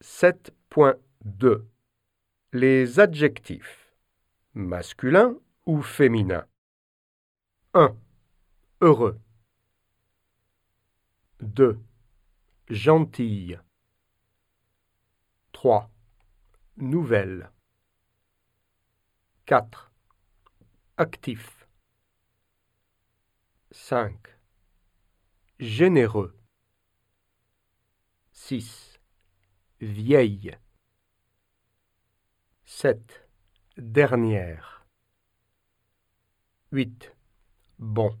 7.2 Les adjectifs masculins ou féminins 1. Heureux 2. Gentille 3. Nouvelle 4. Actif 5. Généreux 6. Vieille 7. Dernière 8. Bon